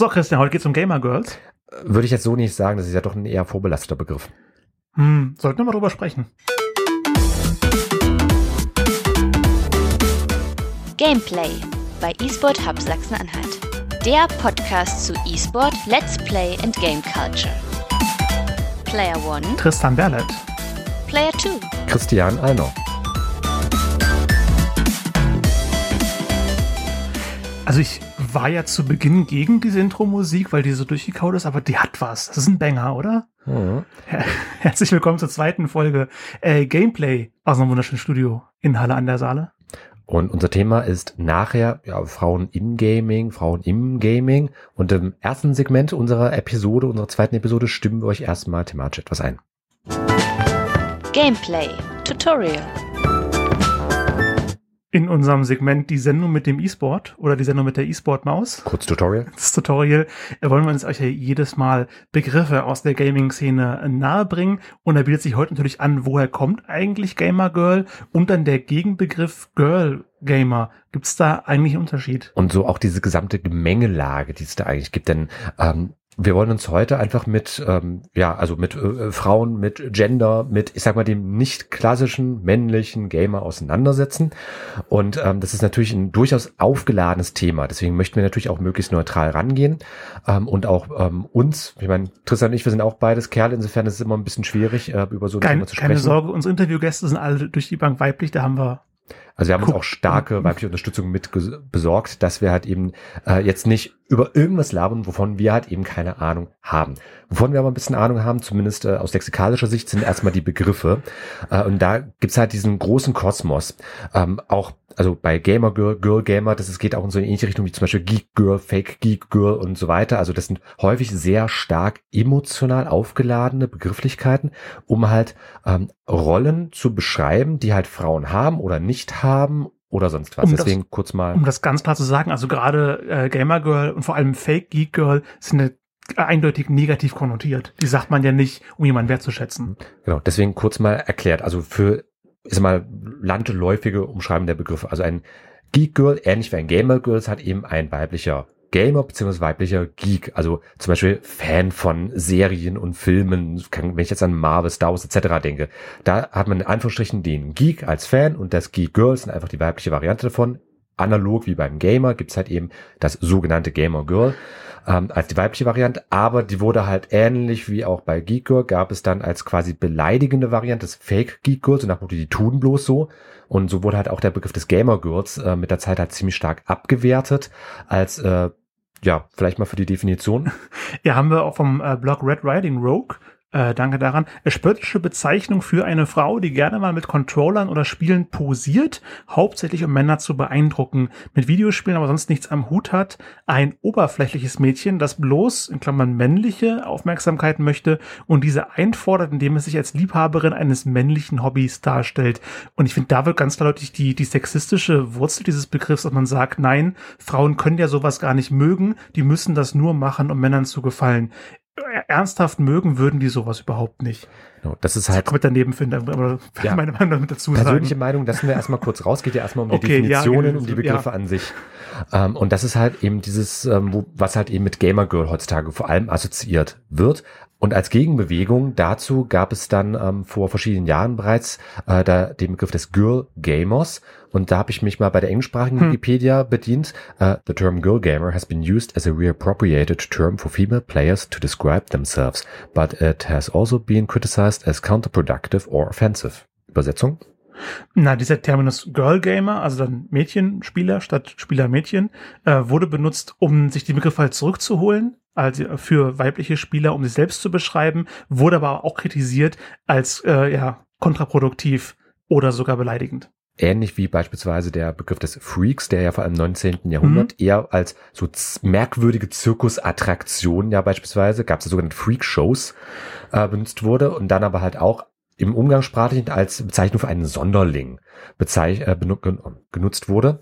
So, Christian, heute geht's um Gamer Girls. Würde ich jetzt so nicht sagen, das ist ja doch ein eher vorbelasteter Begriff. Hm, sollten wir mal drüber sprechen. Gameplay bei eSport Hub Sachsen-Anhalt. Der Podcast zu eSport, Let's Play and Game Culture. Player 1, Tristan Berlet. Player 2, Christian Alner. Also ich war ja zu Beginn gegen diese Intro-Musik, weil die so durchgekaut ist, aber die hat was. Das ist ein Banger, oder? Mhm. Herzlich willkommen zur zweiten Folge äh, Gameplay aus einem wunderschönen Studio in Halle an der Saale. Und unser Thema ist nachher ja, Frauen im Gaming, Frauen im Gaming. Und im ersten Segment unserer Episode, unserer zweiten Episode, stimmen wir euch erstmal thematisch etwas ein. Gameplay, Tutorial, In unserem Segment die Sendung mit dem E-Sport oder die Sendung mit der E-Sport-Maus. Kurz Tutorial. Das Tutorial wollen wir uns euch ja jedes Mal Begriffe aus der Gaming-Szene nahebringen. Und da bietet sich heute natürlich an, woher kommt eigentlich Gamer Girl und dann der Gegenbegriff Girl Gamer. Gibt es da eigentlich einen Unterschied? Und so auch diese gesamte Gemengelage, die es da eigentlich gibt. Denn ähm, wir wollen uns heute einfach mit, ähm, ja, also mit äh, Frauen, mit Gender, mit, ich sag mal, dem nicht klassischen männlichen Gamer auseinandersetzen. Und ähm, das ist natürlich ein durchaus aufgeladenes Thema. Deswegen möchten wir natürlich auch möglichst neutral rangehen ähm, und auch ähm, uns, ich meine, Tristan und ich, wir sind auch beides Kerle, insofern ist es immer ein bisschen schwierig, äh, über so ein Thema zu sprechen. keine Sorge, unsere Interviewgäste sind alle durch die Bank weiblich, da haben wir Also wir haben uns Guck. auch starke weibliche Unterstützung mit besorgt, dass wir halt eben äh, jetzt nicht über irgendwas labern, wovon wir halt eben keine Ahnung haben. Wovon wir aber ein bisschen Ahnung haben, zumindest äh, aus lexikalischer Sicht, sind erstmal die Begriffe. Äh, und da gibt's halt diesen großen Kosmos. Ähm, auch also bei Gamer Girl, Girl Gamer, das es geht auch in so eine ähnliche Richtung wie zum Beispiel Geek Girl, Fake Geek Girl und so weiter. Also das sind häufig sehr stark emotional aufgeladene Begrifflichkeiten, um halt ähm, Rollen zu beschreiben, die halt Frauen haben oder nicht haben oder sonst was. Um das- Deswegen kurz mal. Um das ganz klar zu sagen, also gerade äh, Gamer Girl und vor allem Fake Geek Girl sind eine, eindeutig negativ konnotiert. Die sagt man ja nicht, um jemanden wertzuschätzen. Genau, deswegen kurz mal erklärt. Also für, sag mal, landläufige Umschreiben der Begriffe. Also ein Geek Girl, ähnlich wie ein Gamer Girl, ist halt eben ein weiblicher Gamer bzw. weiblicher Geek. Also zum Beispiel Fan von Serien und Filmen. Wenn ich jetzt an Marvel, Star Wars etc. denke, da hat man in Anführungsstrichen den Geek als Fan und das Geek Girl sind einfach die weibliche Variante davon. Analog wie beim Gamer gibt's halt eben das sogenannte Gamer Girl ähm, als die weibliche Variante, aber die wurde halt ähnlich wie auch bei Geek Girl, gab es dann als quasi beleidigende Variante des Fake Geek Girls, und nach die tun bloß so. Und so wurde halt auch der Begriff des Gamer Girls äh, mit der Zeit halt ziemlich stark abgewertet, als äh, ja, vielleicht mal für die Definition. Ja, haben wir auch vom äh, Blog Red Riding Rogue. Äh, danke daran. Spöttische Bezeichnung für eine Frau, die gerne mal mit Controllern oder Spielen posiert, hauptsächlich um Männer zu beeindrucken, mit Videospielen aber sonst nichts am Hut hat. Ein oberflächliches Mädchen, das bloß, in Klammern männliche Aufmerksamkeit möchte und diese einfordert, indem es sich als Liebhaberin eines männlichen Hobbys darstellt. Und ich finde, da wird ganz deutlich die, die sexistische Wurzel dieses Begriffs, dass man sagt, nein, Frauen können ja sowas gar nicht mögen, die müssen das nur machen, um Männern zu gefallen ernsthaft mögen würden die sowas überhaupt nicht. Genau, das ist halt komplett daneben finde, aber Ja. meine Meinung dazu persönliche sagen. Meinung, lassen wir erstmal kurz raus, geht ja erstmal um die Okay, ja, Definitionen, genau, um die ja. Begriffe an sich. Ähm, und das ist halt eben dieses, ähm, wo, was halt eben mit Gamer Girl heutzutage vor allem assoziiert wird. Und als Gegenbewegung dazu gab es dann ähm, vor verschiedenen Jahren bereits äh, da, den Begriff des Girl Gamers. Und da habe ich mich mal bei der englischsprachigen Hm. Wikipedia bedient. Uh, the term Girl Gamer has been used as a reappropriated term for female players to describe themselves, but it has also been criticized as counterproductive or offensive. Übersetzung? Na, dieser Terminus Girl Gamer, also dann Mädchenspieler statt Spieler-Mädchen, äh, wurde benutzt, um sich die Begriffe halt zurückzuholen, also für weibliche Spieler, um sich selbst zu beschreiben, wurde aber auch kritisiert als äh, ja kontraproduktiv oder sogar beleidigend. Ähnlich wie beispielsweise der Begriff des Freaks, der ja vor allem im 19. Jahrhundert eher als so merkwürdige Zirkusattraktionen ja beispielsweise, gab es ja sogenannte Freak-Shows, äh, benutzt wurde und dann aber halt auch im Umgangssprachlichen als Bezeichnung für einen Sonderling äh, benu gen- genutzt wurde.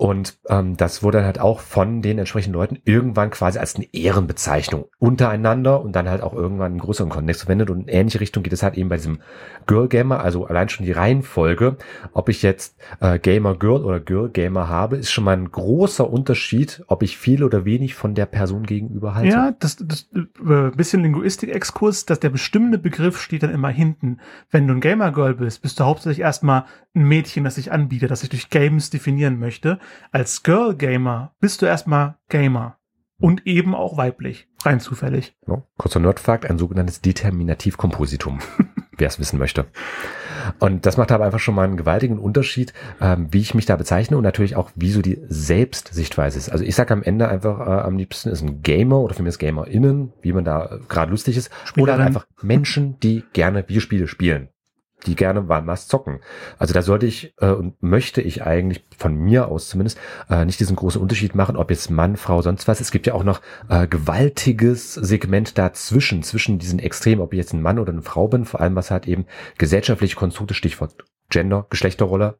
Und ähm, das wurde dann halt auch von den entsprechenden Leuten irgendwann quasi als eine Ehrenbezeichnung untereinander und dann halt auch irgendwann im größeren Kontext verwendet. Und in ähnliche Richtung geht es halt eben bei diesem Girl Gamer, also allein schon die Reihenfolge, ob ich jetzt äh, Gamer Girl oder Girl Gamer habe, ist schon mal ein großer Unterschied, ob ich viel oder wenig von der Person gegenüber halte. Ja, das, das äh, bisschen Linguistik-Exkurs, dass der bestimmende Begriff steht dann immer hinten. Wenn du ein Gamer Girl bist, bist du hauptsächlich erstmal ein Mädchen, das sich anbietet, das sich durch Games definieren möchte als Girl Gamer bist du erstmal Gamer. Und eben auch weiblich. Rein zufällig. Ja, kurzer Nerdfakt, ein sogenanntes Determinativkompositum, wer es wissen möchte. Und das macht aber einfach schon mal einen gewaltigen Unterschied, ähm, wie ich mich da bezeichne und natürlich auch, wie so die Selbstsichtweise ist. Also ich sage am Ende einfach, äh, am liebsten ist ein Gamer oder für mich ist GamerInnen, wie man da äh, gerade lustig ist. Spielerin. Oder einfach Menschen, die gerne Videospiele spielen die gerne was zocken. Also da sollte ich äh, und möchte ich eigentlich von mir aus zumindest äh, nicht diesen großen Unterschied machen, ob jetzt Mann, Frau, sonst was. Es gibt ja auch noch äh, gewaltiges Segment dazwischen, zwischen diesen Extremen, ob ich jetzt ein Mann oder eine Frau bin, vor allem was halt eben gesellschaftliche Konstrukte, Stichwort Gender, Geschlechterrolle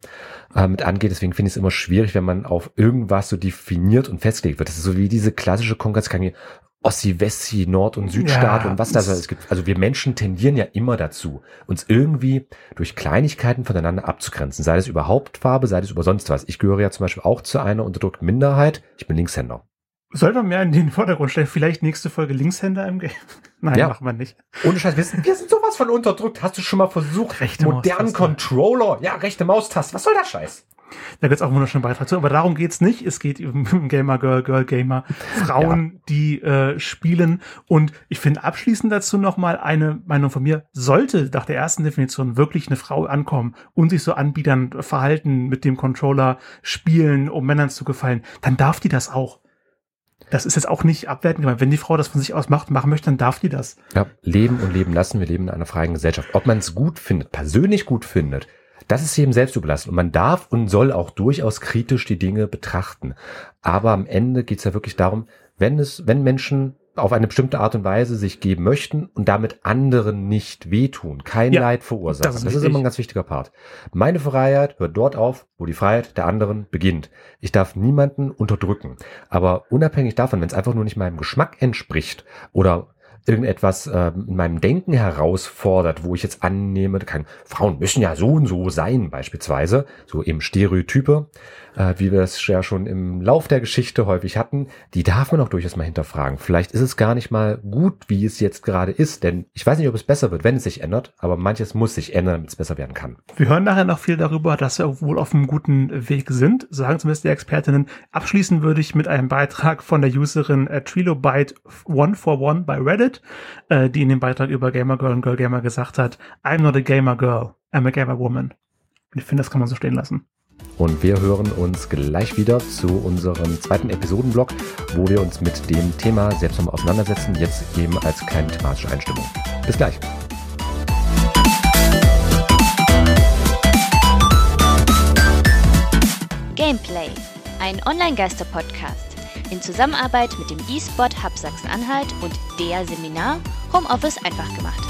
äh, mit angeht. Deswegen finde ich es immer schwierig, wenn man auf irgendwas so definiert und festgelegt wird. Das ist so wie diese klassische Konkurrenz, Ossi-Wessi, Nord- und Südstaat ja, und was da alles gibt. Also wir Menschen tendieren ja immer dazu, uns irgendwie durch Kleinigkeiten voneinander abzugrenzen. Sei es über Hauptfarbe, sei es über sonst was. Ich gehöre ja zum Beispiel auch zu einer unterdrückten Minderheit. Ich bin Linkshänder. Sollen wir mehr in den Vordergrund stellen? Vielleicht nächste Folge Linkshänder im Game? Nein, ja. machen wir nicht. Ohne Scheiß, wir sind, wir sind sowas von unterdrückt. Hast du schon mal versucht? Rechte modernen Controller. Ja, rechte Maustaste. Was soll der Scheiß? Da gibt es auch einen wunderschönen Beitrag zu, aber darum geht's nicht. Es geht um Gamer Girl, Girl Gamer, Frauen, ja. die äh, spielen. Und ich finde abschließend dazu nochmal eine Meinung von mir, sollte nach der ersten Definition wirklich eine Frau ankommen und sich so anbietern, verhalten, mit dem Controller spielen, um Männern zu gefallen, dann darf die das auch. Das ist jetzt auch nicht abwertend gemeint. Wenn die Frau das von sich aus macht, machen möchte, dann darf die das. Ja, leben und leben lassen. Wir leben in einer freien Gesellschaft. Ob man es gut findet, persönlich gut findet, das ist jedem selbst überlassen. Und man darf und soll auch durchaus kritisch die Dinge betrachten. Aber am Ende geht es ja wirklich darum, wenn es, wenn Menschen auf eine bestimmte Art und Weise sich geben möchten und damit anderen nicht wehtun, kein ja, Leid verursachen. Das, ist, das ist immer ein ganz wichtiger Part. Meine Freiheit hört dort auf, wo die Freiheit der anderen beginnt. Ich darf niemanden unterdrücken. Aber unabhängig davon, wenn es einfach nur nicht meinem Geschmack entspricht oder irgendetwas äh, in meinem Denken herausfordert, wo ich jetzt annehme, kann, Frauen müssen ja so und so sein, beispielsweise, so eben Stereotype, äh, wie wir es ja schon im Lauf der Geschichte häufig hatten, die darf man auch durchaus mal hinterfragen. Vielleicht ist es gar nicht mal gut, wie es jetzt gerade ist, denn ich weiß nicht, ob es besser wird, wenn es sich ändert, aber manches muss sich ändern, damit es besser werden kann. Wir hören nachher noch viel darüber, dass wir wohl auf einem guten Weg sind, sagen zumindest die Expertinnen. Abschließen würde ich mit einem Beitrag von der Userin äh, Trilobyte 141 bei Reddit, äh, die in dem Beitrag über Gamer Girl und Girl Gamer gesagt hat, I'm not a gamer girl, I'm a gamer woman. Und ich finde, das kann man so stehen lassen. Und wir hören uns gleich wieder zu unserem zweiten Episodenblock, wo wir uns mit dem Thema selbst nochmal auseinandersetzen, jetzt eben als kleine thematische Einstimmung. Bis gleich. Gameplay, ein Online-Geister-Podcast in Zusammenarbeit mit dem eSport Hub Sachsen-Anhalt und der Seminar Homeoffice einfach gemacht.